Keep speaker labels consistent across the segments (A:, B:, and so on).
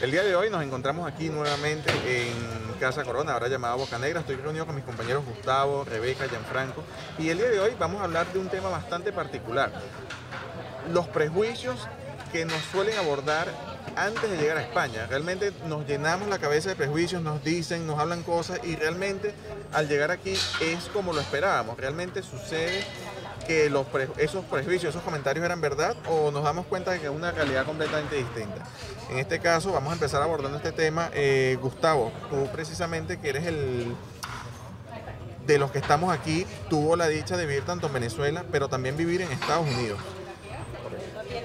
A: El día de hoy nos encontramos aquí nuevamente en Casa Corona, ahora llamada Boca Negra. Estoy reunido con mis compañeros Gustavo, Rebeca, Gianfranco. Y el día de hoy vamos a hablar de un tema bastante particular. Los prejuicios que nos suelen abordar antes de llegar a España. Realmente nos llenamos la cabeza de prejuicios, nos dicen, nos hablan cosas y realmente al llegar aquí es como lo esperábamos. Realmente sucede que los esos prejuicios, esos comentarios eran verdad o nos damos cuenta de que es una realidad completamente distinta. En este caso vamos a empezar abordando este tema. Eh, Gustavo, tú precisamente que eres el de los que estamos aquí, tuvo la dicha de vivir tanto en Venezuela, pero también vivir en Estados Unidos.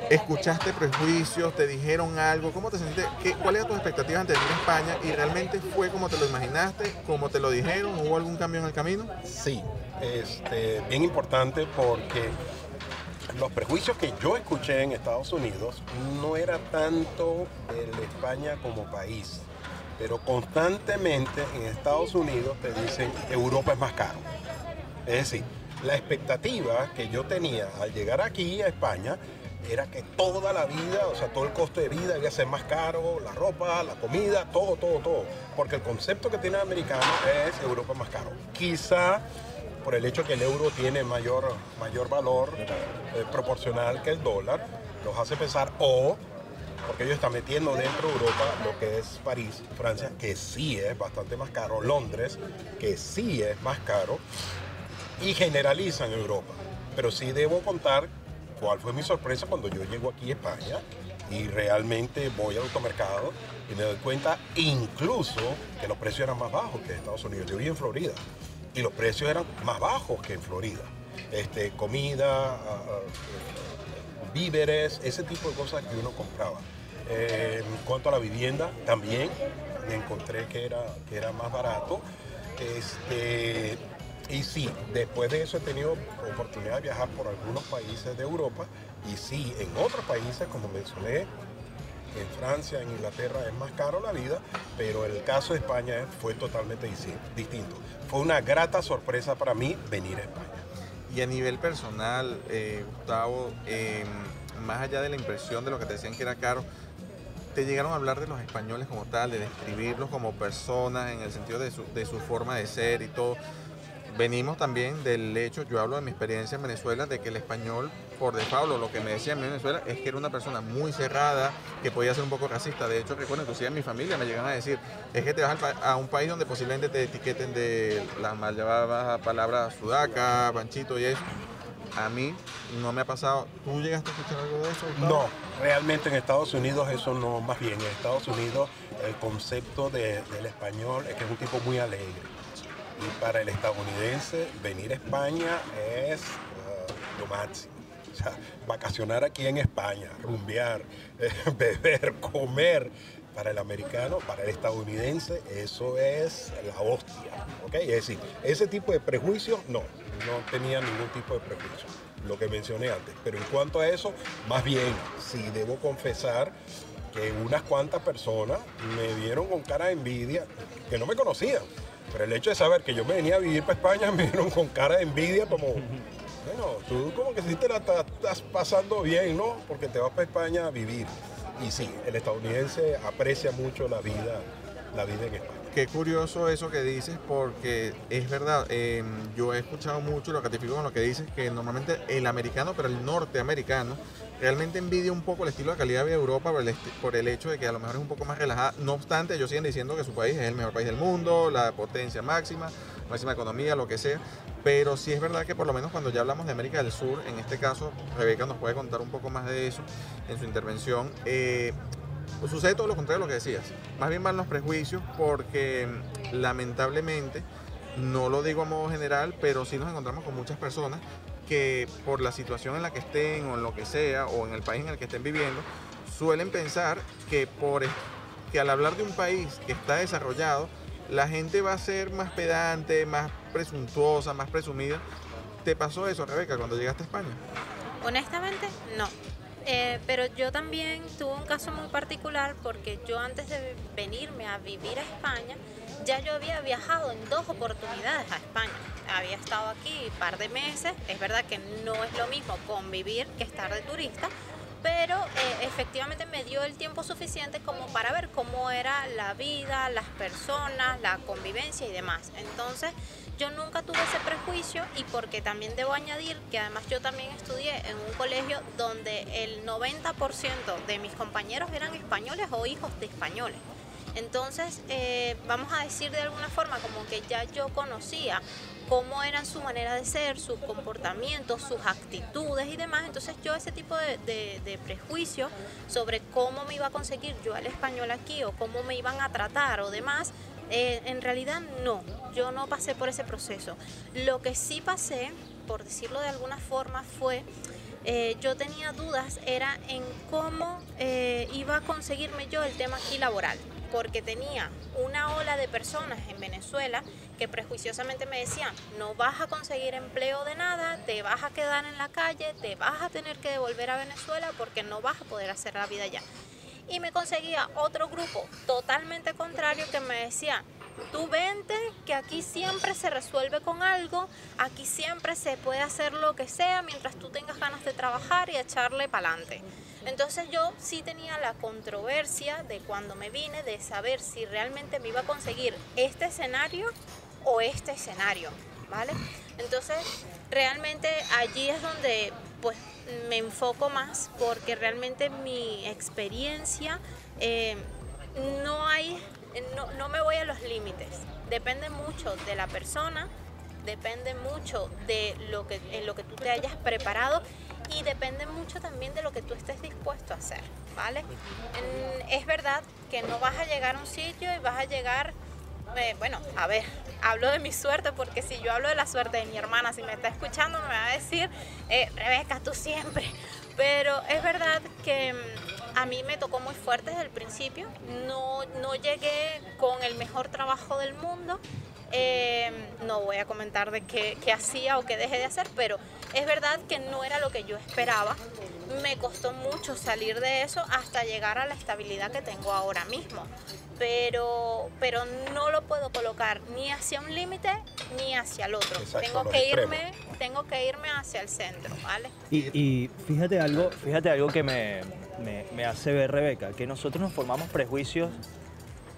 A: ¿Escuchaste prejuicios? ¿Te dijeron algo? ¿Cómo te sentiste? ¿Qué, ¿Cuáles eran tus expectativas antes de venir a España? ¿Y realmente fue como te lo imaginaste? ¿Como te lo dijeron? ¿Hubo algún cambio en el camino?
B: Sí, este, bien importante porque los prejuicios que yo escuché en Estados Unidos no era tanto de España como país, pero constantemente en Estados Unidos te dicen Europa es más caro. Es decir, la expectativa que yo tenía al llegar aquí a España era que toda la vida, o sea, todo el costo de vida iba a ser más caro, la ropa, la comida, todo, todo, todo. Porque el concepto que tiene el americano es Europa más caro. Quizá por el hecho que el euro tiene mayor, mayor valor eh, proporcional que el dólar, los hace pensar, o porque ellos están metiendo dentro de Europa lo que es París, Francia, que sí es bastante más caro, Londres, que sí es más caro, y generalizan Europa. Pero sí debo contar cuál fue mi sorpresa cuando yo llego aquí a España y realmente voy al automercado y me doy cuenta incluso que los precios eran más bajos que en Estados Unidos. Yo viví en Florida y los precios eran más bajos que en Florida. Este, comida, ah, ah, víveres, ese tipo de cosas que uno compraba. Eh, en cuanto a la vivienda, también me encontré que era, que era más barato. Este, y sí, después de eso he tenido oportunidad de viajar por algunos países de Europa y sí, en otros países, como mencioné, en Francia, en Inglaterra es más caro la vida, pero el caso de España fue totalmente distinto. Fue una grata sorpresa para mí venir a España.
A: Y a nivel personal, eh, Gustavo, em, más allá de la impresión de lo que te decían que era caro, te llegaron a hablar de los españoles como tal, de describirlos como personas en el sentido de su, de su forma de ser y todo venimos también del hecho, yo hablo de mi experiencia en Venezuela, de que el español, por default, lo que me decía en Venezuela es que era una persona muy cerrada, que podía ser un poco racista. De hecho, recuerdo, inclusive en mi familia me llegan a decir, es que te vas a un país donde posiblemente te etiqueten de las mal llamadas palabras sudaca, panchito y eso. A mí no me ha pasado. ¿Tú llegaste a escuchar algo de eso?
B: No, realmente en Estados Unidos eso no, más bien en Estados Unidos el concepto del español es que es un tipo muy alegre y para el estadounidense, venir a España es uh, lo máximo. O sea, vacacionar aquí en España, rumbear, beber, comer. Para el americano, para el estadounidense, eso es la hostia. ¿okay? Es decir, ese tipo de prejuicio, no, no tenía ningún tipo de prejuicio, lo que mencioné antes. Pero en cuanto a eso, más bien, sí debo confesar que unas cuantas personas me vieron con cara de envidia que no me conocían. Pero el hecho de saber que yo me venía a vivir para España me vieron con cara de envidia como, bueno, tú como que sí la estás pasando bien, ¿no? Porque te vas para España a vivir. Y sí, el estadounidense aprecia mucho la vida, la vida en España.
A: Qué curioso eso que dices porque es verdad, em, yo he escuchado mucho, lo ratifico con lo que dices, que normalmente el americano, pero el norteamericano, realmente envidia un poco el estilo de calidad de Europa por el, hecho de que a lo mejor es un poco más relajada. No obstante, ellos siguen diciendo que su país es el mejor país del mundo, la potencia máxima, máxima economía, lo que sea. Pero sí es verdad que por lo menos cuando ya hablamos de América del Sur, en este caso Rebeca nos puede contar un poco más de eso en su intervención. Eh, sucede todo lo contrario de lo que decías. Más bien van los prejuicios porque lamentablemente, no lo digo a modo general, pero sí nos encontramos con muchas personas que por la situación en la que estén o en lo que sea o en el país en el que estén viviendo, suelen pensar que, por, que al hablar de un país que está desarrollado, la gente va a ser más pedante, más presuntuosa, más presumida. ¿Te pasó eso, Rebeca, cuando llegaste a España?
C: Honestamente, no. Eh, pero yo también tuve un caso muy particular porque yo antes de venirme a vivir a España, ya yo había viajado en dos oportunidades a España. Había estado aquí un par de meses. Es verdad que no es lo mismo convivir que estar de turista, pero eh, efectivamente me dio el tiempo suficiente como para ver cómo era la vida, las personas, la convivencia y demás. Entonces yo nunca tuve ese prejuicio y porque también debo añadir que además yo también estudié en un colegio donde el 90% de mis compañeros eran españoles o hijos de españoles. Entonces, eh, vamos a decir de alguna forma como que ya yo conocía cómo eran su manera de ser, sus comportamientos, sus actitudes y demás. Entonces yo ese tipo de, de, prejuicio sobre cómo me iba a conseguir yo el español aquí o cómo me iban a tratar o demás, eh, en realidad no, yo no pasé por ese proceso. Lo que sí pasé, por decirlo de alguna forma, fue... Eh, yo tenía dudas era en cómo iba a conseguirme yo el tema aquí laboral porque tenía una ola de personas en Venezuela que prejuiciosamente me decían, no vas a conseguir empleo de nada, te vas a quedar en la calle, te vas a tener que devolver a Venezuela porque no vas a poder hacer la vida allá. Y me conseguía otro grupo totalmente contrario que me decía, tú vente, que aquí siempre se resuelve con algo, aquí siempre se puede hacer lo que sea mientras tú tengas ganas de trabajar y echarle para adelante. Entonces yo sí tenía la controversia de cuando me vine de saber si realmente me iba a conseguir este escenario o este escenario, ¿vale? Entonces realmente allí es donde pues me enfoco más porque realmente mi experiencia eh, no hay, no, no me voy a los límites, depende mucho de la persona, depende mucho de lo que, en lo que tú te hayas preparado y depende mucho también de lo que tú estés dispuesto a hacer, ¿vale? es verdad que no vas a llegar a un sitio y vas a llegar, eh, bueno, a ver, hablo de mi suerte porque si yo hablo de la suerte de mi hermana, si me está escuchando me va a decir, eh, Rebeca, tú siempre. Pero es verdad que a mí me tocó muy fuerte desde el principio, no, no llegué con el mejor trabajo del mundo, Em, no voy a comentar de qué, hacía o qué dejé de hacer, pero es verdad que no era lo que yo esperaba. Me costó mucho salir de eso hasta llegar a la estabilidad que tengo ahora mismo. Pero, pero no lo puedo colocar ni hacia un límite ni hacia el otro. tengo que irme, tengo que irme hacia el centro, ¿vale?
D: Y, fíjate algo, fíjate algo que me, hace ver Rebeca, que nosotros nos formamos prejuicios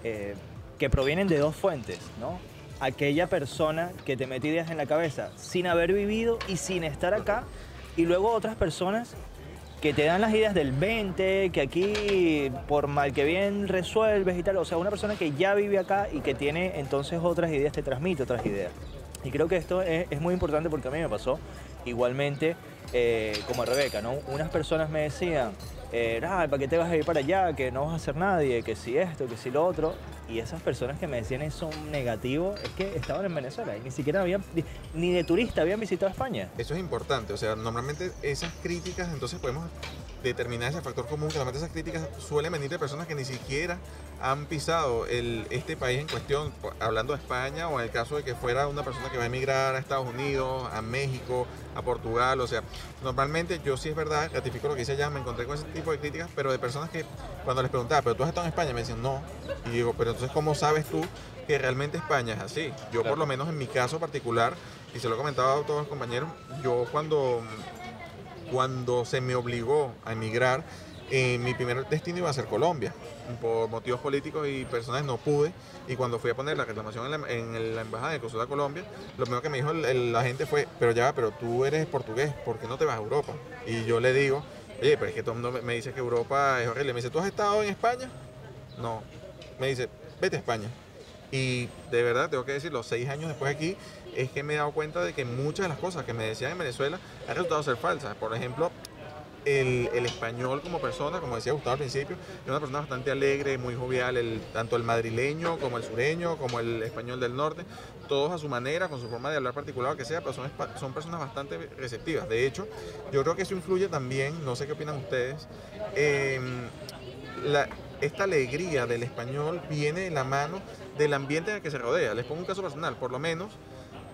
D: eh, que provienen de dos fuentes, ¿no? aquella persona que te mete ideas en la cabeza sin haber vivido y sin estar acá, y luego otras personas que te dan las ideas del 20, que aquí por mal que bien resuelves y tal, o sea, una persona que ya vive acá y que tiene entonces otras ideas, te transmite otras ideas. Y creo que esto es, muy importante porque a mí me pasó igualmente eh, como a Rebeca, ¿no? Unas personas me decían, eh, ¿para qué te vas a ir para allá? Que no vas a hacer nadie, que si esto, que si lo otro y esas personas que me decían eso negativo es que estaban en Venezuela y ni siquiera habían, ni de turista habían visitado España.
A: Eso es importante, o sea, normalmente esas críticas, entonces podemos determinar ese factor común, que normalmente esas críticas suelen venir de personas que ni siquiera han pisado el, este país en cuestión, hablando de España o en el caso de que fuera una persona que va a emigrar a Estados Unidos, a México, a Portugal, o sea, normalmente yo sí es verdad, ratifico lo que dice allá, me encontré con ese tipo de críticas, pero de personas que cuando les preguntaba, pero tú has estado en España, me decían no, y digo, pero entonces ¿cómo sabes tú que realmente España es así? Yo por lo menos en mi caso particular, y se lo he comentado a todos los compañeros, yo cuando, cuando se me obligó a emigrar, eh, mi primer destino iba a ser Colombia. Por motivos políticos y personales no pude. Y cuando fui a poner la reclamación en la, Embajada de Consulado de Colombia, lo primero que me dijo la gente fue, pero ya, pero tú eres portugués, ¿por qué no te vas a Europa? Y yo le digo, oye, pero es que todo el mundo me dice que Europa es horrible. Me dice, ¿tú has estado en España? No. Me dice, vete a España. Y de verdad, tengo que decir, los seis años después aquí, es que me he dado cuenta de que muchas de las cosas que me decían en Venezuela han resultado ser falsas. Por ejemplo, el, español como persona, como decía Gustavo al principio, es una persona bastante alegre, muy jovial, el, tanto el madrileño como el sureño, como el español del norte, todos a su manera, con su forma de hablar particular, o que sea, pero son, son personas bastante receptivas. De hecho, yo creo que eso influye también, no sé qué opinan ustedes, esta alegría del español viene de la mano del ambiente en el que se rodea. Les pongo un caso personal, por lo menos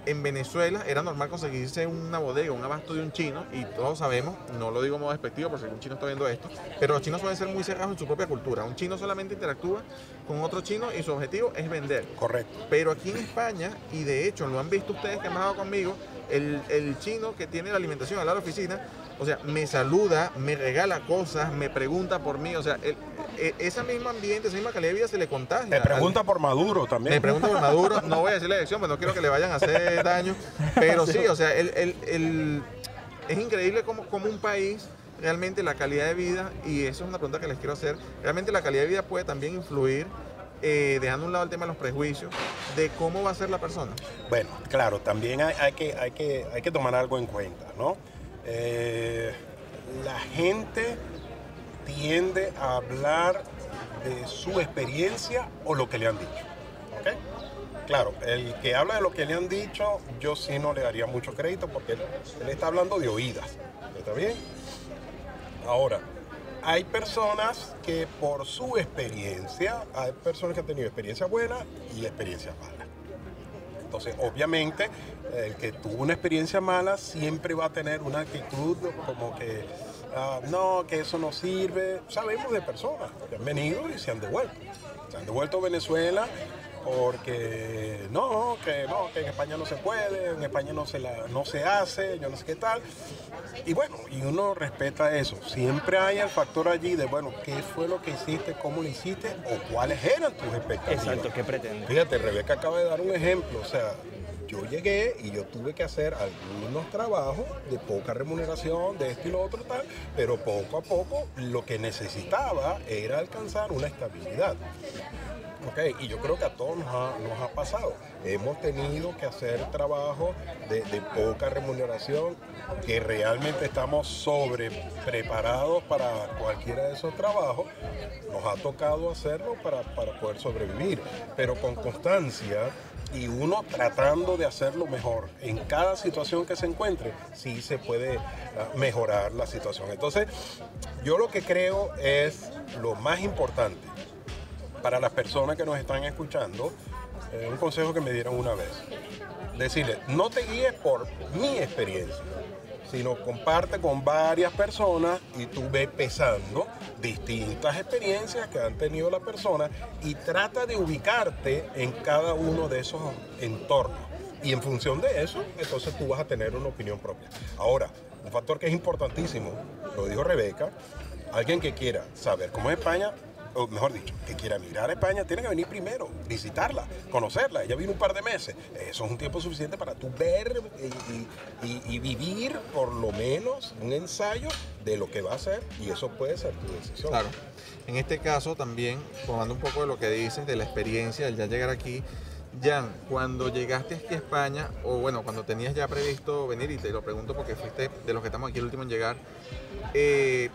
A: en Venezuela era normal conseguirse una bodega, un abasto de un chino, y todos sabemos, no lo digo como despectivo porque un chino está viendo esto, pero los chinos suelen ser muy cerrados en su propia cultura. Un chino solamente interactúa con otro chino y su objetivo es vender.
B: Correcto.
A: Pero aquí en España, y de hecho lo han visto ustedes que han bajado conmigo, el, el chino que tiene la alimentación al lado de la oficina o sea, me saluda, me regala cosas, me pregunta por mí, o sea, el, e, ese mismo ambiente, esa misma calidad de vida se le contagia.
B: Me pregunta por Maduro también.
A: Me pregunta por Maduro, no voy a decir la elección, pero no quiero que le vayan a hacer daño, pero sí, o sea, el, el, el, es increíble como, como un país realmente la calidad de vida, y eso es una pregunta que les quiero hacer, realmente la calidad de vida puede también influir eh, dejando a un lado el tema de los prejuicios, de cómo va a ser la persona.
B: Bueno, claro, también hay, hay que, hay, que, hay que tomar algo en cuenta, ¿no? Eh, la gente tiende a hablar de su experiencia o lo que le han dicho. ¿ok? Claro, el que habla de lo que le han dicho, yo sí no le daría mucho crédito porque él, él está hablando de oídas. ¿Está bien? Ahora, hay personas que por su experiencia, hay personas que han tenido experiencias buenas y experiencias malas. Entonces, obviamente, el que tuvo una experiencia mala siempre va a tener una actitud como que, ah, no, que eso no sirve. Sabemos de personas que han venido y se han devuelto. Se han devuelto a Venezuela porque no, que no, que en España no se puede, en España no se, la, no se hace, yo no sé qué tal. Y bueno, y uno respeta eso. Siempre hay el factor allí de, bueno, ¿qué fue lo que hiciste, cómo lo hiciste o cuáles eran tus expectativas?
D: Exacto, ¿qué pretendes?
B: Fíjate, Rebeca acaba de dar un ejemplo, o sea, yo llegué y yo tuve que hacer algunos trabajos de poca remuneración, de esto y lo otro tal, pero poco a poco lo que necesitaba era alcanzar una estabilidad. Okay, y yo creo que a todos nos ha, pasado. Hemos tenido que hacer trabajo de, de, poca remuneración, que realmente estamos sobre preparados para cualquiera de esos trabajos. Nos ha tocado hacerlo para, para poder sobrevivir, pero con constancia y uno tratando de hacerlo mejor en cada situación que se encuentre, sí se puede uh, mejorar la situación. Entonces, yo lo que creo es lo más importante para las personas que nos están escuchando, eh, un consejo que me dieron una vez. Decirle, no te guíes por mi experiencia, sino comparte con varias personas y tú ves pesando distintas experiencias que han tenido las personas y trata de ubicarte en cada uno de esos entornos. Y en función de eso, entonces tú vas a tener una opinión propia. Ahora, un factor que es importantísimo, lo dijo Rebeca, alguien que quiera saber cómo es España, o mejor dicho, que quiera mirar a España, tiene que venir primero, visitarla, conocerla. Ella vino un par de meses. Eso es un tiempo suficiente para tú ver y, vivir por lo menos un ensayo de lo que va a ser y eso puede ser tu decisión.
A: Claro. En este caso también, tomando un poco de lo que dices, de la experiencia, del ya llegar aquí, Jan, cuando llegaste aquí a España, o bueno, cuando tenías ya previsto venir, y te lo pregunto porque fuiste de los que estamos aquí el último en llegar, eh,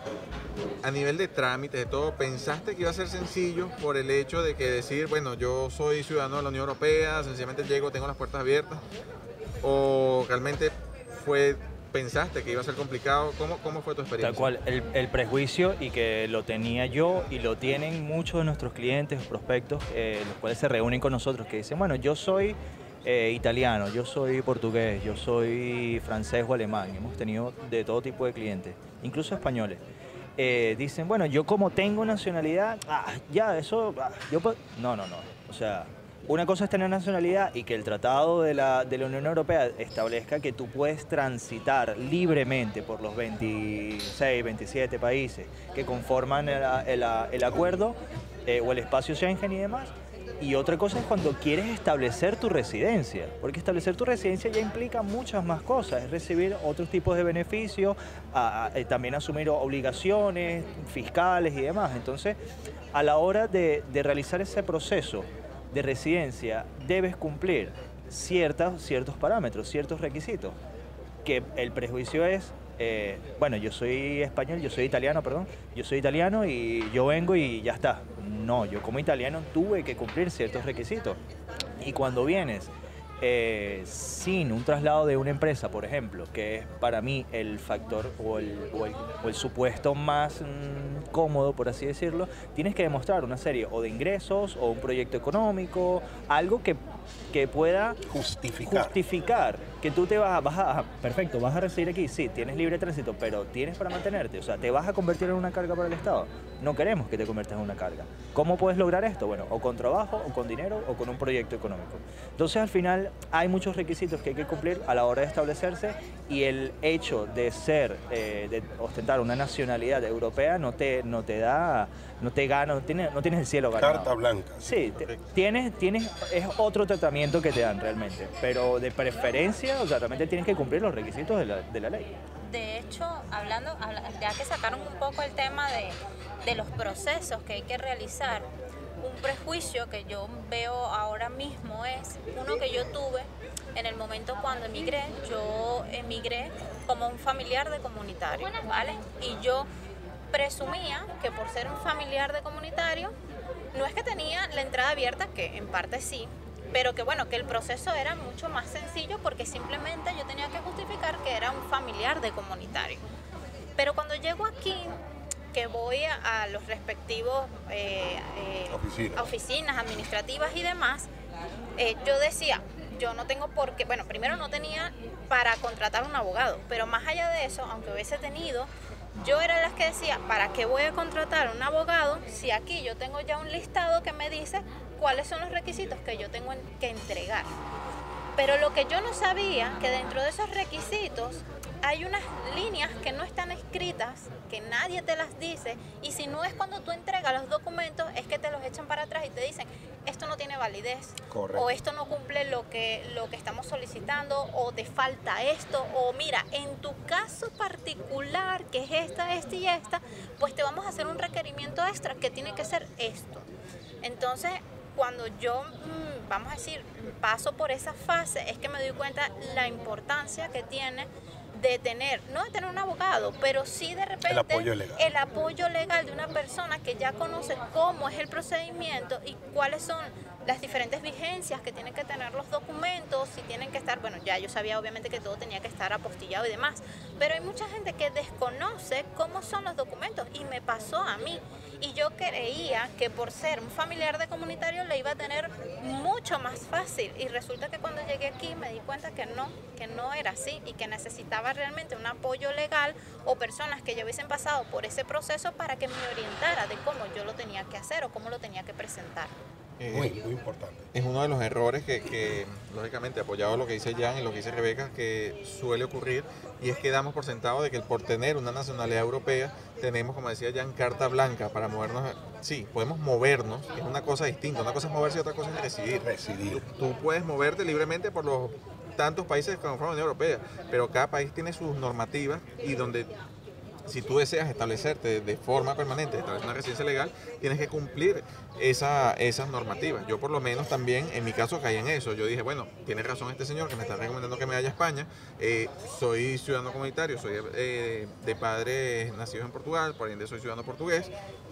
A: a nivel de trámites, de todo, ¿pensaste que iba a ser sencillo por el hecho de que decir, bueno, yo soy ciudadano de la Unión Europea, sencillamente llego, tengo las puertas abiertas? ¿O realmente fue pensaste que iba a ser complicado? ¿Cómo, cómo fue tu experiencia?
D: Tal cual, el, el, prejuicio y que lo tenía yo y lo tienen muchos de nuestros clientes, prospectos, eh, los cuales se reúnen con nosotros, que dicen, bueno, yo soy eh, italiano, yo soy portugués, yo soy francés o alemán, hemos tenido de todo tipo de clientes, incluso españoles. Eh, dicen, bueno, yo como tengo nacionalidad, ah, ya, eso, ah, yo No, no, no. O sea, una cosa es tener nacionalidad y que el Tratado de la, Unión Europea establezca que tú puedes transitar libremente por los 26, 27 países que conforman el, acuerdo eh, o el espacio Schengen y demás. Y otra cosa es cuando quieres establecer tu residencia, porque establecer tu residencia ya implica muchas más cosas, es recibir otros tipos de beneficios, eh, también asumir obligaciones fiscales y demás. Entonces, a la hora de realizar ese proceso, de residencia debes cumplir ciertas, ciertos parámetros, ciertos requisitos. Que el prejuicio es, eh, bueno, yo soy español, yo soy italiano, perdón, yo soy italiano y yo vengo y ya está. No, yo como italiano tuve que cumplir ciertos requisitos. Y cuando vienes eh, sin un traslado de una empresa, por ejemplo, que es para mí el factor o el, o el, o el supuesto más mmm, cómodo, por así decirlo, tienes que demostrar una serie o de ingresos o un proyecto económico, algo que, que pueda
B: justificar.
D: justificar que tú te vas a, vas a, perfecto, vas a residir aquí, sí, tienes libre tránsito, pero tienes para mantenerte, o sea, te vas a convertir en una carga para el Estado. No queremos que te conviertas en una carga. ¿Cómo puedes lograr esto? Bueno, o con trabajo, o con dinero, o con un proyecto económico. Entonces, al final, hay muchos requisitos que hay que cumplir a la hora de establecerse y el hecho de ser, eh, de ostentar una nacionalidad europea no te, no te da, no te gana, no tienes, no tienes el cielo ganado.
B: Carta blanca.
D: Sí, te- tienes, tienes, es otro tratamiento que te dan realmente, pero de preferencia, o sea, realmente tienes que cumplir los requisitos de la, de la ley.
C: De hecho, hablando, habla- ya que sacaron un poco el tema de, de los procesos que hay que realizar, un prejuicio que yo veo ahora mismo es uno que yo tuve en el momento cuando emigré. Yo emigré como un familiar de comunitario, ¿vale? Y yo presumía que por ser un familiar de comunitario, no es que tenía la entrada abierta, que en parte sí, pero que bueno, que el proceso era mucho más sencillo porque simplemente yo tenía que justificar que era un familiar de comunitario. Pero cuando llego aquí, que voy a, a los respectivos eh, eh,
B: Oficinas.
C: oficinas administrativas y demás, eh, yo decía, yo no tengo por qué, bueno, primero no tenía para contratar un abogado, pero más allá de eso, aunque hubiese tenido, yo era las que decía, ¿para qué voy a contratar un abogado si aquí yo tengo ya un listado que me dice cuáles son los requisitos que yo tengo en- que entregar? Pero lo que yo no sabía, que dentro de esos requisitos hay unas líneas que no están escritas, que nadie te las dice, y si no es cuando tú entregas los documentos, es que te los echan para atrás y te dicen, esto no tiene validez,
B: Correcto.
C: o esto no cumple lo que, lo que estamos solicitando, o te falta esto, o mira, en tu caso particular, que es esta, esta y esta, pues te vamos a hacer un requerimiento extra que tiene que ser esto. Entonces, cuando yo, mm, vamos a decir, paso por esa fase, es que me doy cuenta la importancia que tiene de tener, no de tener un abogado, pero sí de repente
B: apoyo legal.
C: el apoyo legal de una persona que ya conoce cómo es el procedimiento y cuáles son las diferentes vigencias que tienen que tener los documentos, si tienen que estar, bueno, ya yo sabía obviamente que todo tenía que estar apostillado y demás, pero hay mucha gente que desconoce cómo son los documentos y me pasó a mí. Y yo creía que por ser un familiar de comunitario le iba a tener mucho más fácil y resulta que cuando llegué aquí me di cuenta que no, que no era así y que necesitaba realmente un apoyo legal o personas que ya hubiesen pasado por ese proceso para que me orientara de cómo yo lo tenía que hacer o cómo lo tenía que presentar.
A: Eh,
B: Muy, muy importante.
A: es uno de los errores que, que, lógicamente, apoyado a lo que dice Jan y lo que dice Rebeca, que suele ocurrir, y es que damos por sentado de que por tener una nacionalidad europea, tenemos, como decía Jan, carta blanca para movernos. Sí, podemos movernos, es una cosa distinta. Una cosa es moverse y otra cosa es residir.
B: Residir.
A: Tú puedes moverte libremente por los tantos países que conforman la Unión Europea, pero cada país tiene sus normativas y donde si tú deseas establecerte de forma permanente, establecer una residencia legal, tienes que cumplir esa, esas normativas. Yo por lo menos también, en mi caso, caí en eso. Yo dije, bueno, tiene razón este señor que me está recomendando que me vaya a España. Eh, soy ciudadano comunitario, soy eh, de padres nacidos en Portugal, por ende soy ciudadano portugués.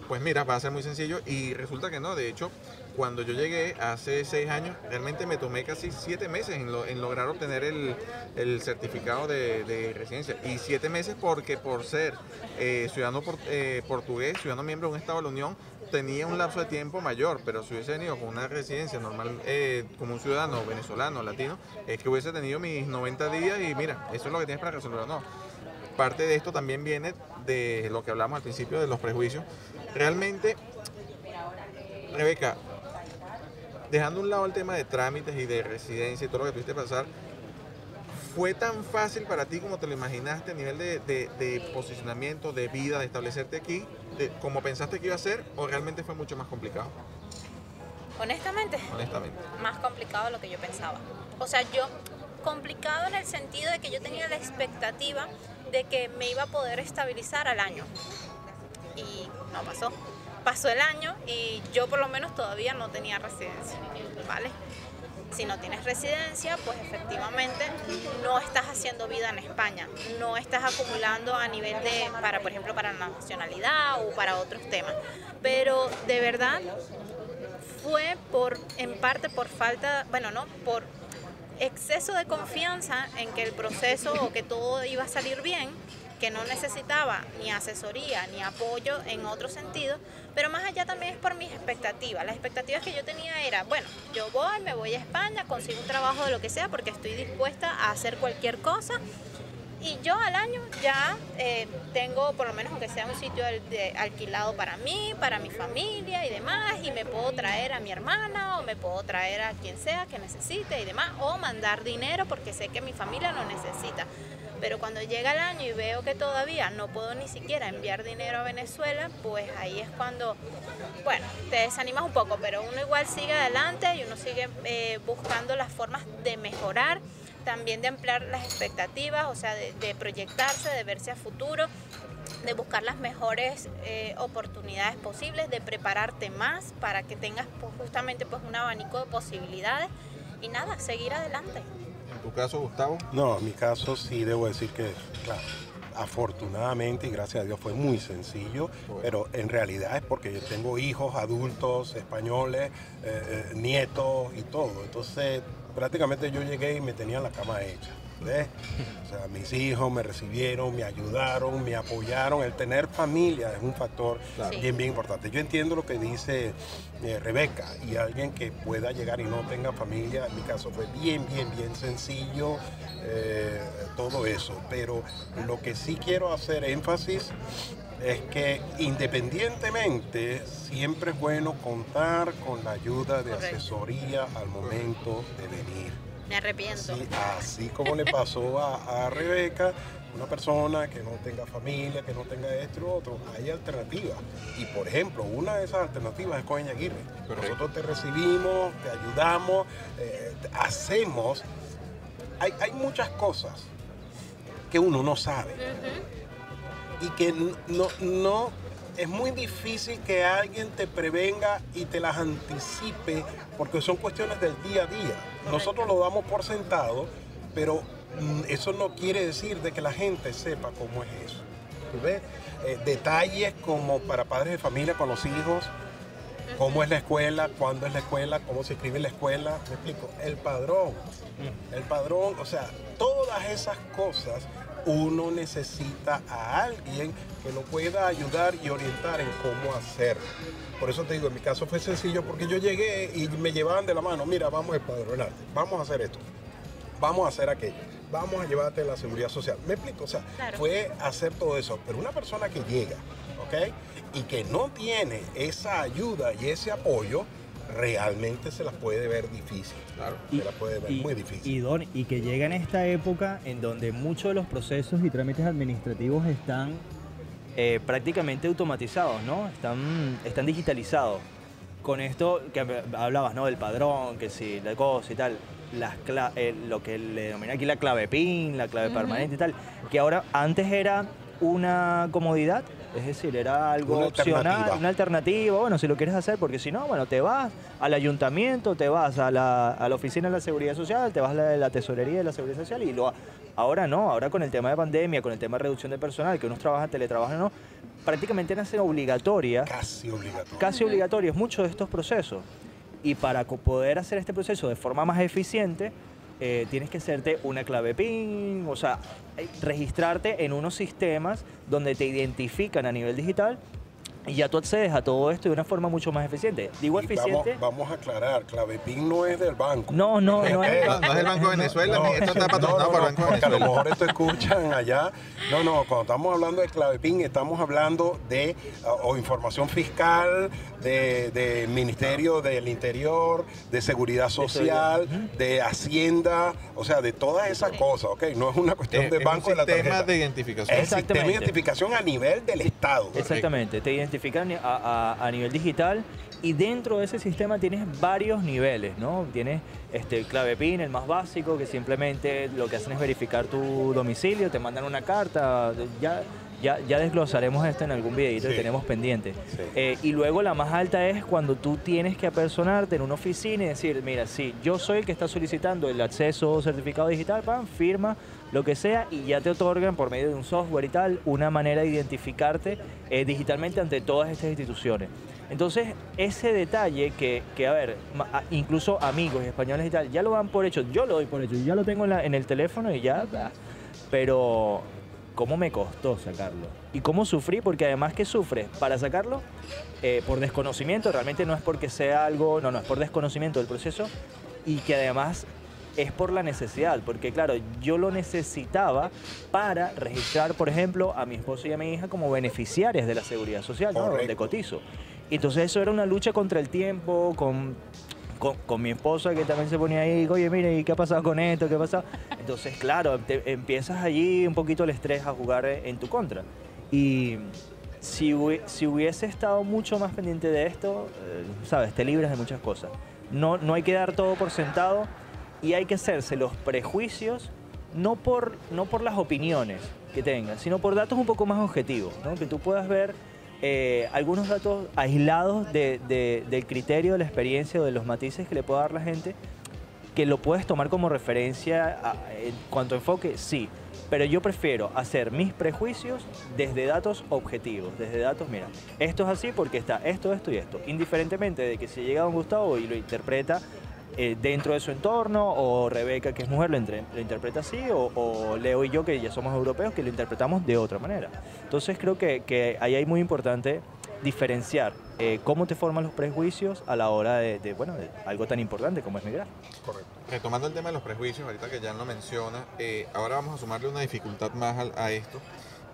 A: Pues mira, va a ser muy sencillo y resulta que no. De hecho, cuando yo llegué hace seis años, realmente me tomé casi siete meses en, lo- en lograr obtener el, certificado de, de residencia. Y siete meses porque por ser eh, ciudadano por- eh, portugués, ciudadano miembro de un Estado de la Unión, tenía un lapso de tiempo mayor, pero si hubiese venido con una residencia normal, eh, como un ciudadano venezolano, latino, es que hubiese tenido mis 90 días y mira, eso es lo que tienes para resolverlo. No. Parte de esto también viene de lo que hablamos al principio de los prejuicios. Realmente, Rebeca, dejando a un lado el tema de trámites y de residencia y todo lo que tuviste que pasar, ¿fue tan fácil para ti como te lo imaginaste a nivel de, de- de posicionamiento, de vida, de establecerte aquí, de, como pensaste que iba a ser, o realmente fue mucho más complicado,
C: Honestamente,
A: honestamente?
C: más complicado de lo que yo pensaba. O sea, yo complicado en el sentido de que yo tenía la expectativa de que me iba a poder estabilizar al año. Y no pasó. Pasó el año y yo por lo menos todavía no tenía residencia, ¿vale? Si no tienes residencia, pues efectivamente no estás haciendo vida en España, no estás acumulando a nivel de, para por ejemplo, para la nacionalidad o para otros temas. Pero de verdad fue por, en parte por falta, bueno, no, por exceso de confianza en que el proceso o que todo iba a salir bien, que no necesitaba ni asesoría ni apoyo en otro sentido, pero más allá también es por mis expectativas. Las expectativas que yo tenía era, bueno, yo voy, me voy a España, consigo un trabajo de lo que sea porque estoy dispuesta a hacer cualquier cosa y yo al año ya eh, tengo, por lo menos aunque sea un sitio alquilado para mí, para mi familia y demás, y me puedo traer a mi hermana o me puedo traer a quien sea que necesite y demás, o mandar dinero porque sé que mi familia lo necesita. Pero cuando llega el año y veo que todavía no puedo ni siquiera enviar dinero a Venezuela, pues ahí es cuando, bueno, te desanimas un poco, pero uno igual sigue adelante y uno sigue eh, buscando las formas de mejorar, también de ampliar las expectativas, o sea, de, de proyectarse, de verse a futuro, de buscar las mejores eh, oportunidades posibles, de prepararte más para que tengas pues, justamente pues, un abanico de posibilidades y nada, seguir adelante.
A: En tu caso, Gustavo,
B: No, en mi caso sí debo decir que, claro, afortunadamente y gracias a Dios fue muy sencillo, pero en realidad es porque yo tengo hijos adultos, españoles, eh, eh, nietos y todo. Entonces, prácticamente yo llegué y me tenían la cama hecha. ¿Ves? O sea, mis hijos me recibieron, me ayudaron, me apoyaron. El tener familia es un factor
A: Claro.
B: bien, bien importante. Yo entiendo lo que dice eh, Rebeca y alguien que pueda llegar y no tenga familia, en mi caso fue bien, bien, bien sencillo eh, todo eso. Pero lo que sí quiero hacer énfasis es que independientemente siempre es bueno contar con la ayuda de
C: Correcto.
B: asesoría al momento de venir.
C: Me arrepiento.
B: Así, así como le pasó a, a Rebeca, una persona que no tenga familia, que no tenga esto y lo otro, hay alternativas. Y por ejemplo, una de esas alternativas es Coña Aguirre. Nosotros te recibimos, te ayudamos, eh, hacemos. Hay, hay muchas cosas que uno no sabe y que no, no es muy difícil que alguien te prevenga y te las anticipe porque son cuestiones del día a día. Nosotros lo damos por sentado, pero mm, eso no quiere decir de que la gente sepa cómo es eso. ¿Tú ves? Eh, detalles como para padres de familia con los hijos, cómo es la escuela, cuándo es la escuela, cómo se escribe la escuela, me explico, el padrón, el padrón, o sea, todas esas cosas uno necesita a alguien que lo pueda ayudar y orientar en cómo hacer. Por eso te digo, en mi caso fue sencillo porque yo llegué y me llevaban de la mano, mira, vamos a empadronarte, vamos a hacer esto, vamos a hacer aquello, vamos a llevarte la seguridad social. Me explico, o sea,
C: Claro.
B: fue hacer todo eso, pero una persona que llega, ¿ok? Y que no tiene esa ayuda y ese apoyo, realmente se las puede ver difícil.
A: claro.
B: Se las puede ver muy difícil.
D: y, Don, y que llega en esta época en donde muchos de los procesos y trámites administrativos están eh, prácticamente automatizados, ¿no? Están, están digitalizados. Con esto que hab- hablabas, ¿no? Del padrón, que si la cosa y tal, las cla- eh, lo que le denomina aquí la clave PIN, la clave permanente y tal, que ahora antes era una comodidad, es decir, era algo
B: Una
D: opcional,
B: alternativa.
D: una alternativa, bueno, si lo quieres hacer, porque si no, bueno, te vas al ayuntamiento, te vas a la, a la oficina de la Seguridad Social, te vas a la, de la tesorería de la Seguridad Social y lo, ahora no, ahora con el tema de pandemia, con el tema de reducción de personal, que unos trabajan, teletrabajan, no, prácticamente nacen obligatoria,
B: Casi obligatorio.
D: casi obligatorios muchos de estos procesos. Y para poder hacer este proceso de forma más eficiente, eh, tienes que hacerte una clave PIN, o sea, registrarte en unos sistemas donde te identifican a nivel digital y ya tú accedes a todo esto de una forma mucho más eficiente. Digo
B: Y
D: eficiente.
B: Vamos, vamos a aclarar, clave PIN no es del banco.
D: No, no, no es.
A: No, no es el Banco de Venezuela, ni esto está patrocinado por el Banco de
B: porque a lo
A: Venezuela.
B: mejor esto escuchan allá. No, no, cuando estamos hablando de clave PIN, estamos hablando de uh, o información fiscal, de, de Ministerio del Interior, de Seguridad Social, de Hacienda, o sea, de todas esas cosas, ¿ok? No es una cuestión
A: Eh,
B: de
A: es
B: banco
A: un
B: de la
A: sistema
B: tarjeta.
A: de identificación.
B: Es el sistema de identificación a nivel del Estado.
D: Exactamente, te identifican a, a- a nivel digital y dentro de ese sistema tienes varios niveles, ¿no? Tienes este, el clave PIN, el más básico, que simplemente lo que hacen es verificar tu domicilio, te mandan una carta, ya, ya, ya desglosaremos esto en algún videito que tenemos pendiente.
B: Sí.
D: Eh, y luego la más alta es cuando tú tienes que apersonarte en una oficina y decir, mira, sí, yo soy el que está solicitando el acceso certificado digital, pan, firma, lo que sea, y ya te otorgan por medio de un software y tal una manera de identificarte eh, digitalmente ante todas estas instituciones. Entonces, ese detalle que, que, a ver, incluso amigos españoles y tal, ya lo dan por hecho, yo lo doy por hecho, ya lo tengo en, el teléfono y ya, pero ¿cómo me costó sacarlo? ¿Y cómo sufrí? Porque además que sufres para sacarlo, eh, por desconocimiento, realmente no es porque sea algo, no, no, es por desconocimiento del proceso y que además es por la necesidad, porque claro, yo lo necesitaba para registrar, por ejemplo, a mi esposo y a mi hija como beneficiarias de la seguridad social, ¿no?
B: Correcto.
D: de cotizo. Entonces eso era una lucha contra el tiempo, con, con, con mi esposa que también se ponía ahí, oye, mire, ¿y qué ha pasado con esto? ¿Qué ha pasado? Entonces, claro, te- empiezas allí un poquito el estrés a jugar en tu contra. Y si, si hubiese estado mucho más pendiente de esto, eh, sabes, te libras de muchas cosas. No, no hay que dar todo por sentado y hay que hacerse los prejuicios no por, no por las opiniones que tengas, sino por datos un poco más objetivos, que tú puedas ver eh, algunos datos aislados de- de- del criterio, de la experiencia o de los matices que le pueda dar la gente, que lo puedes tomar como referencia a- en cuanto a enfoque, sí. Pero yo prefiero hacer mis prejuicios desde datos objetivos, desde datos, mira, esto es así porque está esto, esto y esto. Indiferentemente de que si llega don Gustavo y lo interpreta eh, dentro de su entorno, o Rebeca, que es mujer, lo, entre- interpreta así, o, Leo y yo, que ya somos europeos, que lo interpretamos de otra manera. Entonces creo que, que ahí hay muy importante diferenciar eh, cómo te forman los prejuicios a la hora de, bueno, algo tan importante como es migrar.
B: Correcto.
A: Retomando el tema de los prejuicios, ahorita que ya lo menciona, eh, ahora vamos a sumarle una dificultad más al- a, esto,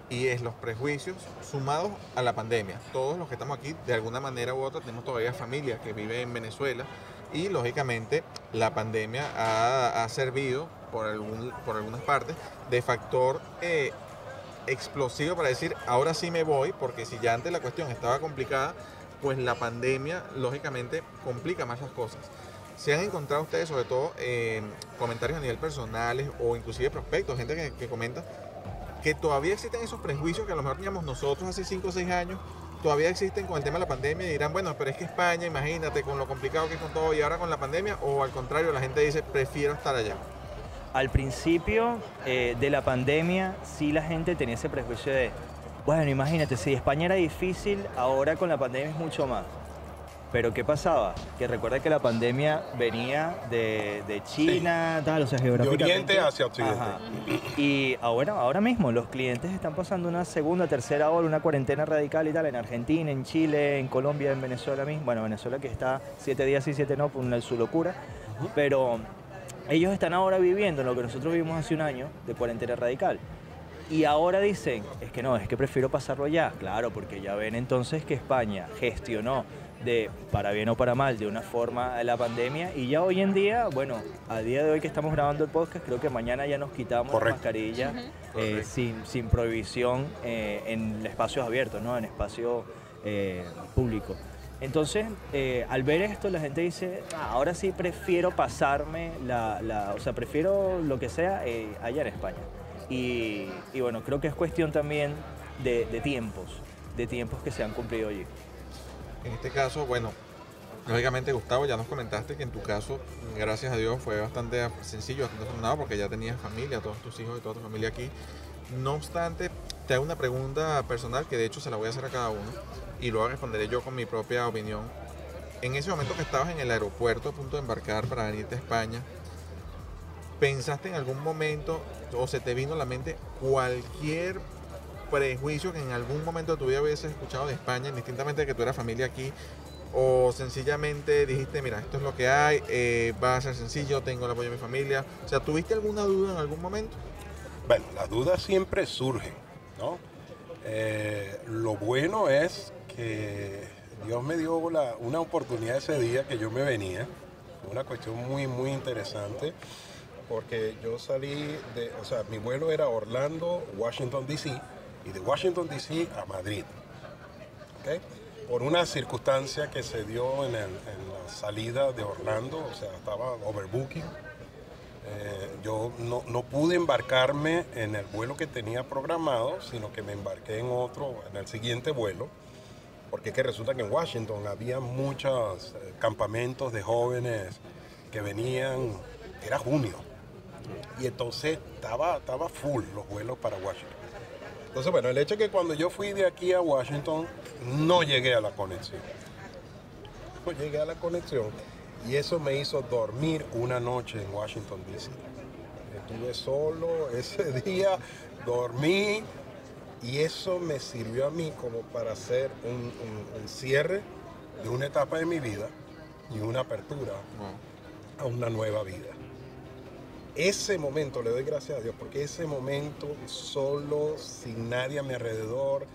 A: y es los prejuicios sumados a la pandemia. Todos los que estamos aquí, de alguna manera u otra, tenemos todavía familia que vive en Venezuela, y lógicamente la pandemia ha, servido, por, algún, por algunas partes, de factor eh, explosivo para decir, ahora sí me voy, porque si ya antes la cuestión estaba complicada, pues la pandemia, lógicamente, complica más las cosas. ¿Se han encontrado ustedes, sobre todo, eh, comentarios a nivel personales o inclusive prospectos, gente que, que comenta que todavía existen esos prejuicios que a lo mejor teníamos nosotros hace 5 o 6 años, todavía existen con el tema de la pandemia y dirán, bueno, pero es que España, imagínate, con lo complicado que es con todo y ahora con la pandemia, o al contrario, la gente dice, prefiero estar allá.
D: Al principio eh, de la pandemia, sí la gente tenía ese prejuicio de, bueno, imagínate, si España era difícil, ahora con la pandemia es mucho más. Pero ¿qué pasaba? Que recuerda que la pandemia venía de, de China, tal, o sea, geográficamente.
B: oriente hacia occidente.
D: Ajá. Y ahora, ahora mismo los clientes están pasando una segunda, tercera ola, una cuarentena radical y tal, en Argentina, en Chile, en Colombia, en Venezuela mismo. Bueno, Venezuela que está siete días y siete no, por una su locura. Pero ellos están ahora viviendo lo que nosotros vivimos hace un año de cuarentena radical. Y ahora dicen, es que no, es que prefiero pasarlo ya. Claro, porque ya ven entonces que España gestionó de para bien o para mal de una forma la pandemia y ya hoy en día, bueno, a día de hoy que estamos grabando el podcast, creo que mañana ya nos quitamos
B: Correcto.
D: la mascarilla eh, sin, sin prohibición eh, en espacios abiertos, ¿no? En espacio eh, público. Entonces, eh, al ver esto, la gente dice, "Ah, ahora sí prefiero pasarme la, la- o sea, prefiero lo que sea eh, allá en España. Y, y bueno, creo que es cuestión también de, de tiempos, de tiempos que se han cumplido allí.
A: En este caso, bueno, lógicamente Gustavo, ya nos comentaste que en tu caso, gracias a Dios, fue bastante sencillo, bastante afortunado porque ya tenías familia, todos tus hijos y toda tu familia aquí. No obstante, te hago una pregunta personal que de hecho se la voy a hacer a cada uno y luego responderé yo con mi propia opinión. En ese momento que estabas en el aeropuerto a punto de embarcar para venirte a España, ¿pensaste en algún momento o se te vino a la mente cualquier prejuicio que en algún momento de tu vida hubieses escuchado de España, indistintamente de que tú eras familia aquí, o sencillamente dijiste, mira, esto es lo que hay, eh, va a ser sencillo, tengo el apoyo de mi familia. O sea, ¿tuviste alguna duda en algún momento?
B: Bueno, las dudas siempre surgen, ¿no? Eh, lo bueno es que Dios me dio una oportunidad ese día que yo me venía. Una cuestión muy, muy interesante porque yo salí de, o sea, mi vuelo era Orlando, Washington, D.C. y de Washington, D.C. a Madrid. ¿ok? Por una circunstancia que se dio en la salida de Orlando, o sea, estaba overbooking. Eh, yo no, no pude embarcarme en el vuelo que tenía programado, sino que me embarqué en otro, en el siguiente vuelo, porque es que resulta que en Washington había muchos eh, campamentos de jóvenes que venían, era junio, y entonces estaba, estaba full los vuelos para Washington. Entonces, bueno, el hecho es que cuando yo fui de aquí a Washington, no llegué a la conexión. No llegué a la conexión y eso me hizo dormir una noche en Washington, D.C. Estuve solo ese día, dormí y eso me sirvió a mí como para hacer un, un- un cierre de una etapa de mi vida y una apertura a una nueva vida. Ese momento, le doy gracias a Dios, porque ese momento solo, sin nadie a mi alrededor,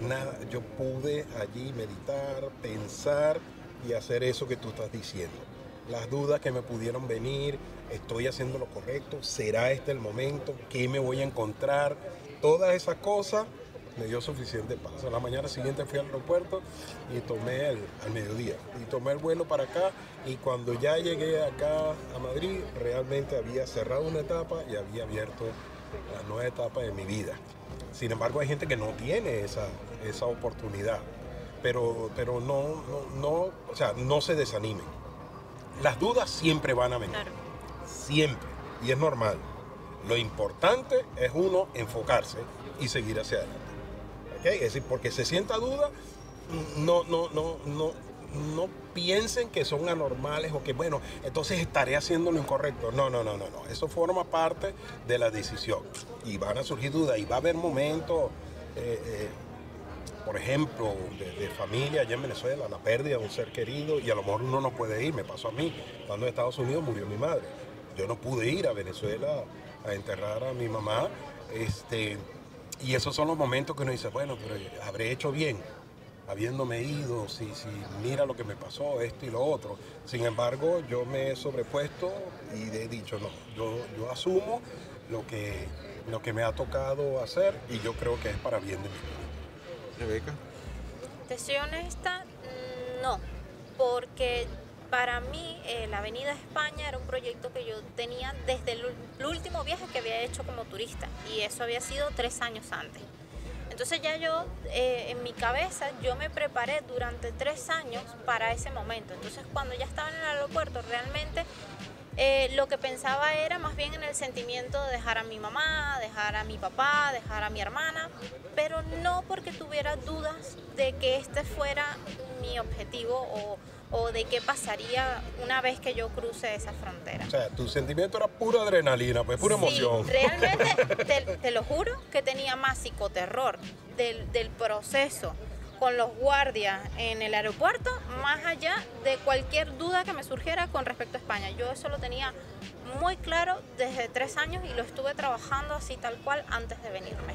B: nada, yo pude allí meditar, pensar y hacer eso que tú estás diciendo. Las dudas que me pudieron venir, estoy haciendo lo correcto, será este el momento, qué me voy a encontrar, todas esas cosas me dio suficiente paz. A la mañana siguiente fui al aeropuerto y tomé el, al mediodía. Y tomé el vuelo para acá y cuando ya llegué acá a Madrid, realmente había cerrado una etapa y había abierto la nueva etapa de mi vida. Sin embargo, hay gente que no tiene esa, esa oportunidad. Pero, pero no, no, no, o sea, no se desanimen. Las dudas siempre van a venir.
C: Claro.
B: Siempre. Y es normal. Lo importante es uno enfocarse y seguir hacia adelante. ¿Ok? Es decir, porque se sienta duda, no, no, no, no, no piensen que son anormales o que, bueno, entonces estaré haciendo lo incorrecto. No, no, no, no, no. Eso forma parte de la decisión. Y van a surgir dudas y va a haber momentos, eh, eh, por ejemplo, de, de familia allá en Venezuela, la pérdida de un ser querido y a lo mejor uno no puede ir. Me pasó a mí. Estando en Estados Unidos murió mi madre. Yo no pude ir a Venezuela a enterrar a mi mamá. Este, y esos son los momentos que uno dice, bueno, pero habré hecho bien habiéndome ido, si, si mira lo que me pasó, esto y lo otro. Sin embargo, yo me he sobrepuesto y he dicho, no, yo, yo asumo lo que, lo que me ha tocado hacer y yo creo que es para bien de mi vida.
A: Rebeca.
C: Te soy honesta, no, porque para mí eh, la Avenida España era un proyecto que yo tenía desde el, último viaje que había hecho como turista y eso había sido tres años antes. Entonces ya yo, eh, en mi cabeza, yo me preparé durante tres años para ese momento. Entonces cuando ya estaba en el aeropuerto, realmente eh, lo que pensaba era más bien en el sentimiento de dejar a mi mamá, dejar a mi papá, dejar a mi hermana, pero no porque tuviera dudas de que este fuera mi objetivo o, o de qué pasaría una vez que yo cruce esa frontera.
B: O sea, tu sentimiento era pura adrenalina, pues pura
C: Sí,
B: emoción.
C: realmente, te, te lo juro, que tenía más psicoterror del, del proceso con los guardias en el aeropuerto, más allá de cualquier duda que me surgiera con respecto a España. Yo eso lo tenía muy claro desde tres años y lo estuve trabajando así tal cual antes de venirme.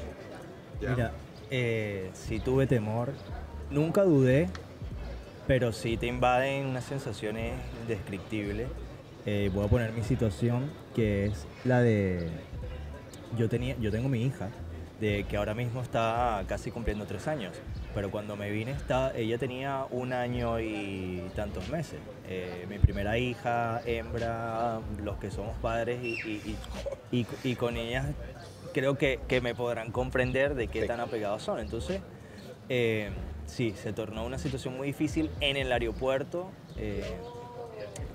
D: Mira, eh, sí tuve temor, nunca dudé, pero sí te invaden unas sensaciones indescriptibles. Eh, voy a poner mi situación, que es la de... Yo, tenía, yo tengo mi hija, de que ahora mismo está casi cumpliendo tres años, pero cuando me vine está, ella tenía un año y tantos meses. Eh, mi primera hija, hembra, los que somos padres y, y- y- y- y con ellas creo que, que me podrán comprender de qué tan apegados son. Entonces, eh, sí, se tornó una situación muy difícil en el aeropuerto eh,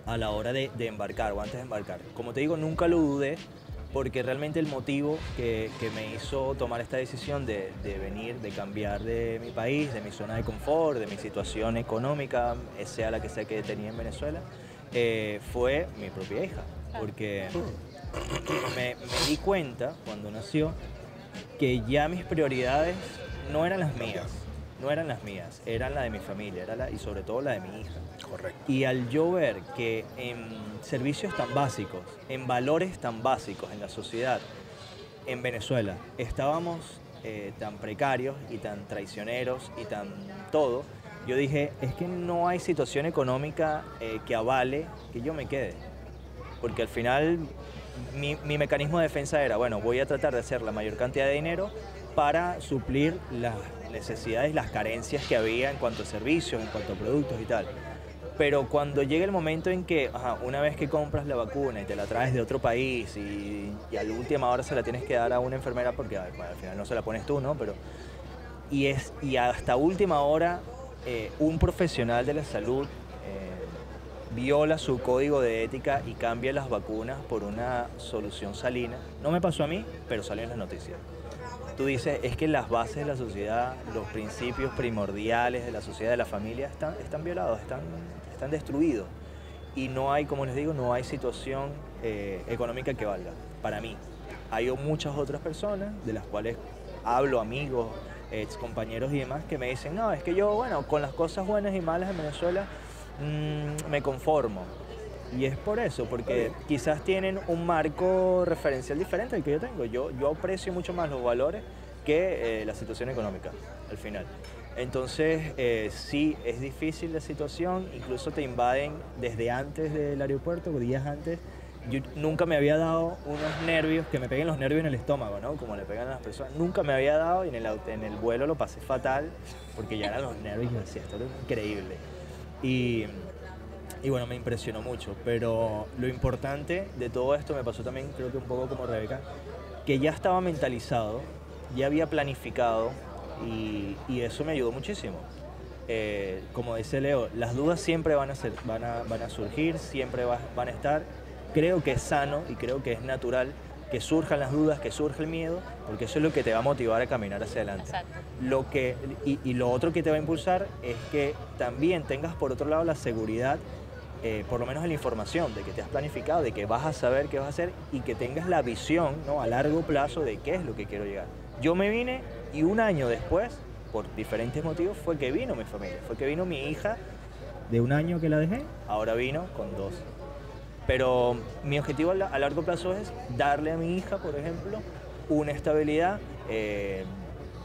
D: a la hora de, de embarcar o antes de embarcar. Como te digo, nunca lo dudé porque realmente el motivo que, que me hizo tomar esta decisión de, de venir, de cambiar de mi país, de mi zona de confort, de mi situación económica, sea la que sea que tenía en Venezuela, eh, fue mi propia hija. Porque me, me di cuenta cuando nació que ya mis prioridades no eran las mías, no eran las mías, eran la de mi familia, era la, y sobre todo la de mi hija.
B: Correcto.
D: Y al yo ver que en servicios tan básicos, en valores tan básicos en la sociedad, en Venezuela, estábamos eh, tan precarios y tan traicioneros y tan todo, yo dije, es que no hay situación económica eh, que avale que yo me quede. Porque al final mi, mi mecanismo de defensa era, bueno, voy a tratar de hacer la mayor cantidad de dinero para suplir las necesidades, las carencias que había en cuanto a servicios, en cuanto a productos y tal. Pero cuando llega el momento en que, ajá, una vez que compras la vacuna y te la traes de otro país y, y a la última hora se la tienes que dar a una enfermera porque a- bueno, al final no se la pones tú, ¿no? Pero, y, es, y hasta última hora eh, un profesional de la salud eh, viola su código de ética y cambia las vacunas por una solución salina. No me pasó a mí, pero salió en las noticias. Tú dices, es que las bases de la sociedad, los principios primordiales de la sociedad, de la familia, están, están violados, están, están destruidos. Y no hay, como les digo, no hay situación eh, económica que valga, para mí. Hay muchas otras personas, de las cuales hablo, amigos, ex compañeros y demás, que me dicen, no, es que yo, bueno, con las cosas buenas y malas en Venezuela mm, me conformo. Y es por eso, porque quizás tienen un marco referencial diferente al que yo tengo. Yo, yo aprecio mucho más los valores que eh, la situación económica, al final. Entonces, eh, sí, es difícil la situación, incluso te invaden desde antes del aeropuerto, días antes. Yo nunca me había dado unos nervios, que me peguen los nervios en el estómago, ¿no? Como le pegan a las personas. Nunca me había dado y en el, en el vuelo lo pasé fatal, porque ya eran los nervios y decía, esto era increíble. Y y bueno, me impresionó mucho. Pero lo importante de todo esto me pasó también, creo que un poco como Rebeca, que ya estaba mentalizado, ya había planificado y, y eso me ayudó muchísimo. Eh, como dice Leo, las dudas siempre van a, ser, van a, van a surgir, siempre van a estar. Creo que es sano y creo que es natural que surjan las dudas, que surja el miedo, porque eso es lo que te va a motivar a caminar hacia adelante. Lo que, y, y lo otro que te va a impulsar es que también tengas por otro lado la seguridad eh, por lo menos la información de que te has planificado, de que vas a saber qué vas a hacer y que tengas la visión ¿no? a largo plazo de qué es lo que quiero llegar. Yo me vine y un año después, por diferentes motivos, fue que vino mi familia, fue que vino mi hija de un año que la dejé, ahora vino con dos. Pero mi objetivo a largo plazo es darle a mi hija, por ejemplo, una estabilidad, eh,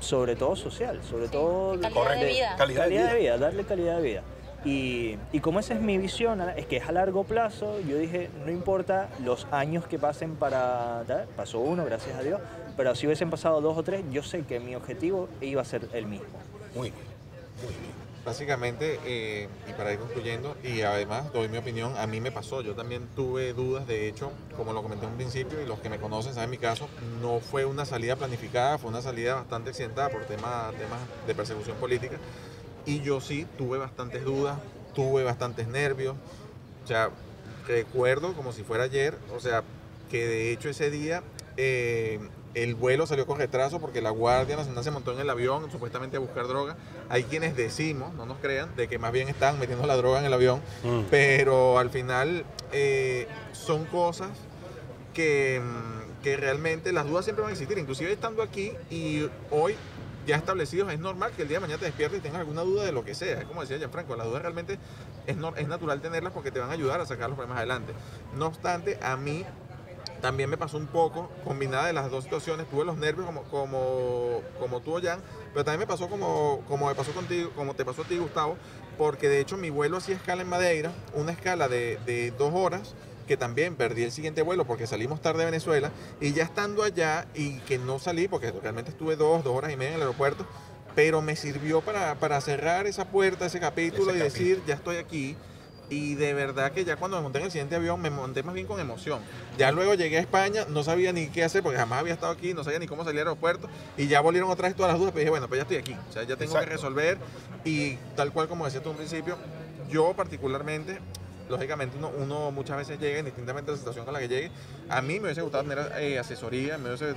D: sobre todo social, sobre todo
C: calidad de, vida.
D: calidad de vida, darle calidad de vida. Y, como esa es mi visión, es que es a largo plazo, yo dije, no importa los años que pasen para... Pasó uno, gracias a Dios, pero si hubiesen pasado dos o tres, yo sé que mi objetivo iba a ser el mismo.
B: Muy bien, muy bien.
A: Básicamente, eh, y para ir concluyendo, y además doy mi opinión, a mí me pasó, yo también tuve dudas, de hecho, como lo comenté en un principio, y los que me conocen saben mi caso, no fue una salida planificada, fue una salida bastante accidentada por temas, temas de persecución política. Y yo sí tuve bastantes dudas, tuve bastantes nervios. O sea, recuerdo como si fuera ayer, o sea, que de hecho ese día eh, el vuelo salió con retraso porque la Guardia Nacional se montó en el avión supuestamente a buscar droga. Hay quienes decimos, no nos crean, de que más bien están metiendo la droga en el avión, mm. pero al final eh, son cosas que, que realmente las dudas siempre van a existir. Inclusive estando aquí y hoy ya establecidos, es normal que el día de mañana te despiertes y tengas alguna duda de lo que sea. Es como decía Gianfranco, las dudas realmente es, es natural tenerlas porque te van a ayudar a sacar los problemas adelante. No obstante, a mí también me pasó un poco, combinada de las dos situaciones, tuve los nervios como, como, como tú, Jan, pero también me pasó como, como me pasó contigo, como te pasó a ti, Gustavo, porque de hecho mi vuelo hacía escala en Madeira, una escala de, de dos horas, que también perdí el siguiente vuelo porque salimos tarde de Venezuela y ya estando allá y que no salí porque realmente estuve dos, dos horas y media en el aeropuerto, pero me sirvió para, para cerrar esa puerta, ese capítulo y decir, ya estoy aquí. Y de verdad que ya cuando me monté en el siguiente avión me monté más bien con emoción. Ya luego llegué a España, no sabía ni qué hacer porque jamás había estado aquí, no sabía ni cómo salir al aeropuerto y ya volvieron otra vez todas las dudas, pero dije, bueno, pues ya estoy aquí, o sea, ya tengo que resolver y tal cual como decía tú en principio, yo particularmente lógicamente uno, muchas veces llega, indistintamente de la situación con la que llegue. A mí me hubiese gustado tener eh, asesoría, me hubiese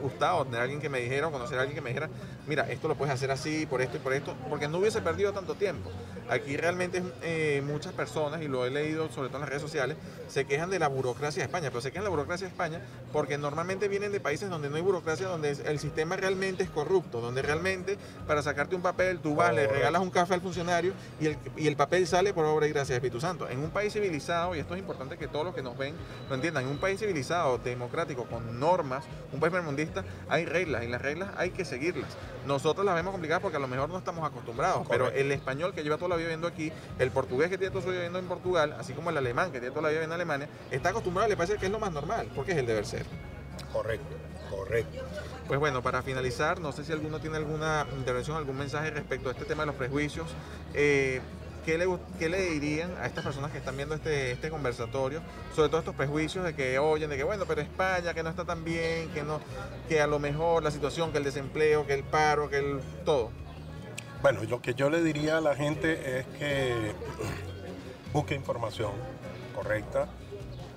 A: gustado tener alguien que me dijera, o conocer a alguien que me dijera, mira, esto lo puedes hacer así, por esto y por esto, porque no hubiese perdido tanto tiempo. Aquí realmente eh, muchas personas, y lo he leído sobre todo en las redes sociales, se quejan de la burocracia de España, pero se quejan de la burocracia de España porque normalmente vienen de países donde no hay burocracia, donde el sistema realmente es corrupto, donde realmente para sacarte un papel tú vas, le regalas un café al funcionario y el, y el papel sale por obra y gracia de Espíritu Santo. Un país civilizado, y esto es importante que todos los que nos ven lo entiendan, en un país civilizado, democrático, con normas, un país mundista, hay reglas y las reglas hay que seguirlas. Nosotros las vemos complicadas porque a lo mejor no estamos acostumbrados, pero el español que lleva toda la vida viviendo aquí, el portugués que tiene toda su vida viviendo en Portugal, así como el alemán que tiene toda la vida viviendo en Alemania, está acostumbrado, le parece que es lo más normal, porque es el deber ser.
B: Correcto, correcto.
A: Pues bueno, para finalizar, no sé si alguno tiene alguna intervención, algún mensaje respecto a este tema de los prejuicios. Eh, ¿qué le, ¿qué le, dirían a estas personas que están viendo este, este conversatorio sobre todos estos prejuicios de que oyen, de que bueno, pero España, que no está tan bien, que, no, que a lo mejor la situación, que el desempleo, que el paro, que el todo?
B: Bueno, lo que yo le diría a la gente es que busque información correcta,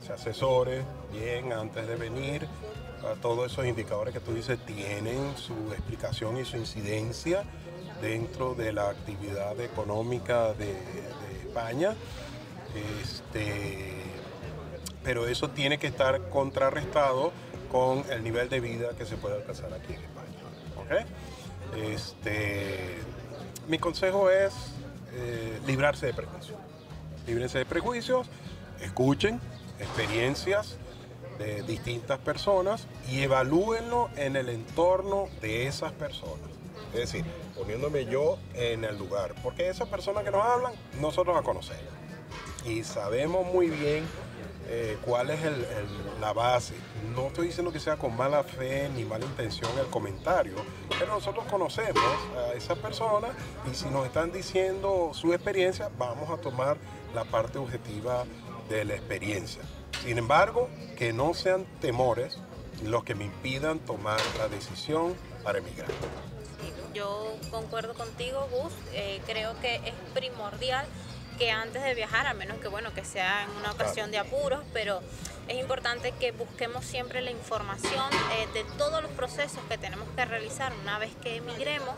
B: se asesore bien antes de venir. todos esos indicadores que tú dices tienen su explicación y su incidencia dentro de la actividad económica de, España. Este, pero eso tiene que estar contrarrestado con el nivel de vida que se puede alcanzar aquí en España. Este, mi consejo es eh, librarse de prejuicios. Líbrense de prejuicios escuchen experiencias de distintas personas y evalúenlo en el entorno de esas personas. Es decir, poniéndome yo en el lugar, porque esas personas que nos hablan, nosotros las conocemos y sabemos muy bien eh, cuál es la base. No estoy diciendo que sea con mala fe ni mala intención el comentario, pero nosotros conocemos a esa persona y si nos están diciendo su experiencia, vamos a tomar la parte objetiva de la experiencia. Sin embargo, que no sean temores los que me impidan tomar la decisión para emigrar.
C: Yo concuerdo contigo, Gus. Eh, creo que es primordial que antes de viajar, a menos que bueno que sea en una ocasión de apuros, pero es importante que busquemos siempre la información eh, de todos los procesos que tenemos que realizar una vez que emigremos,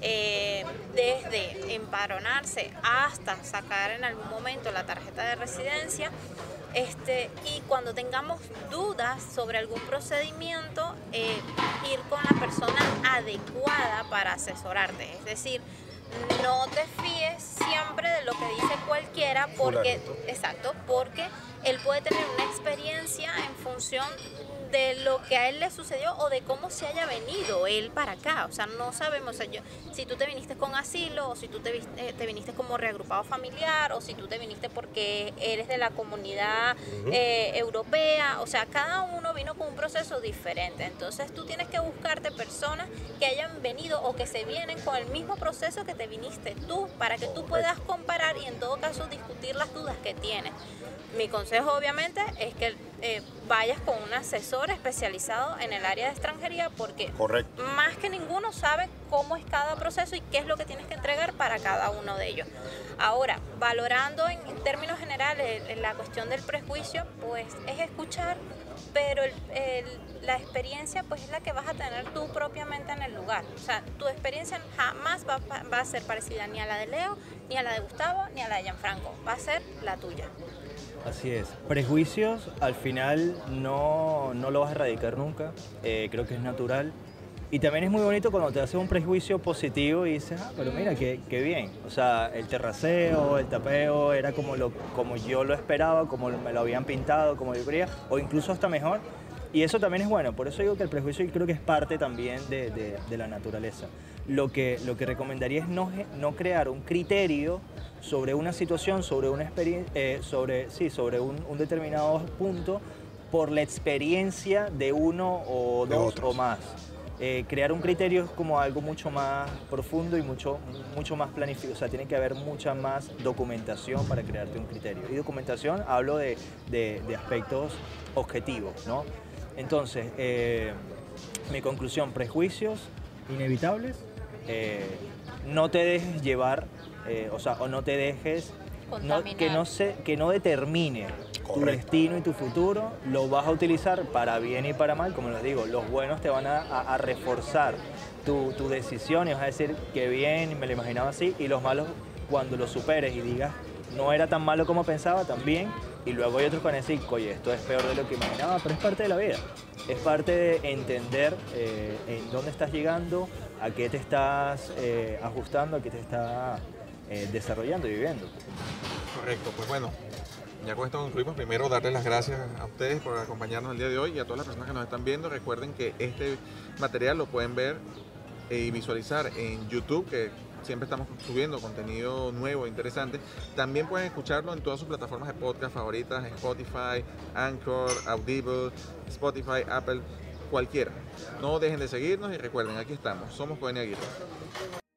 C: eh, desde empadronarse hasta sacar en algún momento la tarjeta de residencia. Este, y cuando tengamos dudas sobre algún procedimiento, eh, ir con la persona adecuada para asesorarte. Es decir, no te fíes siempre de lo que dice cualquiera porque, exacto, porque él puede tener una experiencia en función de lo que a él le sucedió o de cómo se haya venido él para acá. O sea, no sabemos yo, si tú te viniste con asilo o si tú te, eh, te, viniste como reagrupado familiar o si tú te viniste porque eres de la comunidad eh, europea. O sea, cada uno vino con un proceso diferente. Entonces tú tienes que buscarte personas que hayan venido o que se vienen con el mismo proceso que te viniste tú para que tú puedas comparar y en todo caso discutir las dudas que tienes. Mi consejo obviamente es que eh, vayas con un asesor especializado en el área de extranjería porque más que ninguno sabe cómo es cada proceso y qué es lo que tienes que entregar para cada uno de ellos. Ahora, valorando en, términos generales la cuestión del prejuicio, pues es escuchar, pero la experiencia pues es la que vas a tener tú propiamente en el lugar. O sea, tu experiencia jamás va, va a ser parecida ni a la de Leo, ni a la de Gustavo, ni a la de Gianfranco. Va a ser la tuya.
D: Así es. Prejuicios al final no, no lo vas a erradicar nunca. Eh, creo que es natural. Y también es muy bonito cuando te hace un prejuicio positivo y dices, ah, pero mira, qué, qué, bien. O sea, el terraceo, el tapeo era como, lo, como yo lo esperaba, como me lo habían pintado, como yo quería, o incluso hasta mejor. Y eso también es bueno, por eso digo que el prejuicio creo que es parte también de, de, la naturaleza. Lo que, lo que recomendaría es no, no crear un criterio sobre una situación, sobre una experiencia, eh, sobre, sí, sobre un, un, determinado punto por la experiencia de uno o dos o más. Eh, crear un criterio es como algo mucho más profundo y mucho, mucho más planificado. O sea, tiene que haber mucha más documentación para crearte un criterio. Y documentación hablo de, de, de aspectos objetivos, ¿no? Entonces, eh, mi conclusión, prejuicios inevitables, eh, no te dejes llevar, eh, o sea, o no te dejes, que, no se, que no determine tu destino y tu futuro, lo vas a utilizar para bien y para mal, como les digo, los buenos te van a, reforzar tu, tu, decisión y vas a decir que bien, me lo imaginaba así, y los malos, cuando lo superes y digas, no era tan malo como pensaba, también y luego hay otros que van a decir, oye, esto es peor de lo que imaginaba, pero es parte de la vida. Es parte de entender eh, en dónde estás llegando, a qué te estás eh, ajustando, a qué te estás eh, desarrollando y viviendo.
A: Correcto, pues bueno, ya con esto concluimos. Primero, darles las gracias a ustedes por acompañarnos el día de hoy y a todas las personas que nos están viendo. Recuerden que este material lo pueden ver y visualizar en YouTube, que siempre estamos subiendo contenido nuevo, e interesante. También pueden escucharlo en todas sus plataformas de podcast favoritas, Spotify, Anchor, Audible, Spotify, Apple, cualquiera. No dejen de seguirnos y recuerden, aquí estamos. Somos Coenia Aguirre.